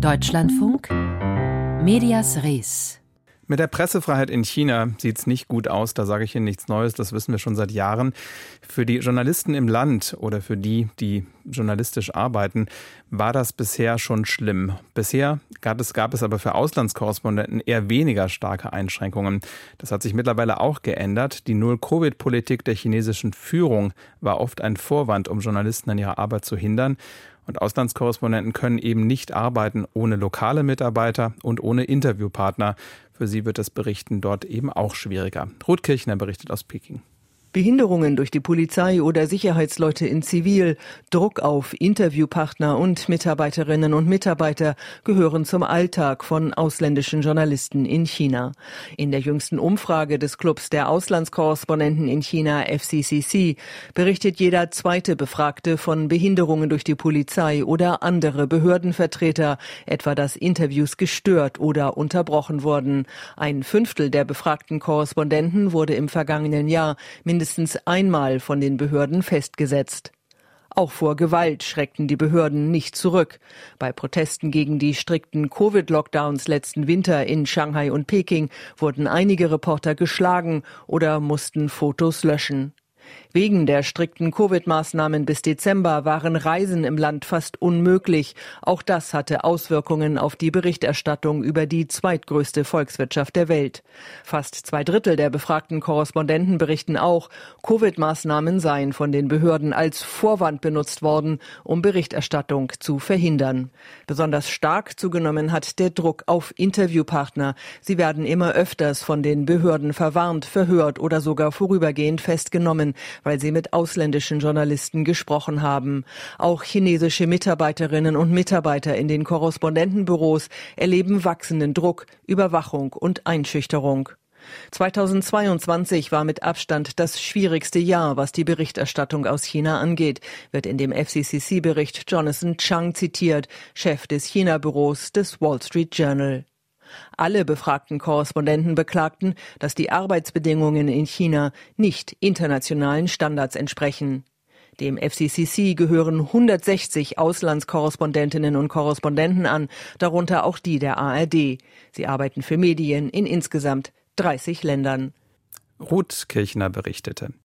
Deutschlandfunk Medias Res mit der Pressefreiheit in China sieht es nicht gut aus, da sage ich Ihnen nichts Neues, das wissen wir schon seit Jahren. Für die Journalisten im Land oder für die, die journalistisch arbeiten, war das bisher schon schlimm. Bisher gab es, gab es aber für Auslandskorrespondenten eher weniger starke Einschränkungen. Das hat sich mittlerweile auch geändert. Die Null-Covid-Politik der chinesischen Führung war oft ein Vorwand, um Journalisten an ihrer Arbeit zu hindern. Und Auslandskorrespondenten können eben nicht arbeiten ohne lokale Mitarbeiter und ohne Interviewpartner. Für sie wird das Berichten dort eben auch schwieriger. Ruth Kirchner berichtet aus Peking. Behinderungen durch die Polizei oder Sicherheitsleute in Zivil, Druck auf Interviewpartner und Mitarbeiterinnen und Mitarbeiter gehören zum Alltag von ausländischen Journalisten in China. In der jüngsten Umfrage des Clubs der Auslandskorrespondenten in China FCCC berichtet jeder zweite Befragte von Behinderungen durch die Polizei oder andere Behördenvertreter, etwa dass Interviews gestört oder unterbrochen wurden. Ein Fünftel der befragten Korrespondenten wurde im vergangenen Jahr mindestens einmal von den Behörden festgesetzt. Auch vor Gewalt schreckten die Behörden nicht zurück. Bei Protesten gegen die strikten Covid-Lockdowns letzten Winter in Shanghai und Peking wurden einige Reporter geschlagen oder mussten Fotos löschen. Wegen der strikten Covid-Maßnahmen bis Dezember waren Reisen im Land fast unmöglich. Auch das hatte Auswirkungen auf die Berichterstattung über die zweitgrößte Volkswirtschaft der Welt. Fast zwei Drittel der befragten Korrespondenten berichten auch, Covid-Maßnahmen seien von den Behörden als Vorwand benutzt worden, um Berichterstattung zu verhindern. Besonders stark zugenommen hat der Druck auf Interviewpartner. Sie werden immer öfters von den Behörden verwarnt, verhört oder sogar vorübergehend festgenommen weil sie mit ausländischen Journalisten gesprochen haben. Auch chinesische Mitarbeiterinnen und Mitarbeiter in den Korrespondentenbüros erleben wachsenden Druck, Überwachung und Einschüchterung. 2022 war mit Abstand das schwierigste Jahr, was die Berichterstattung aus China angeht, wird in dem FCCC-Bericht Jonathan Chang zitiert, Chef des China-Büros des Wall Street Journal. Alle befragten Korrespondenten beklagten, dass die Arbeitsbedingungen in China nicht internationalen Standards entsprechen. Dem FCCC gehören 160 Auslandskorrespondentinnen und Korrespondenten an, darunter auch die der ARD. Sie arbeiten für Medien in insgesamt 30 Ländern. Ruth Kirchner berichtete.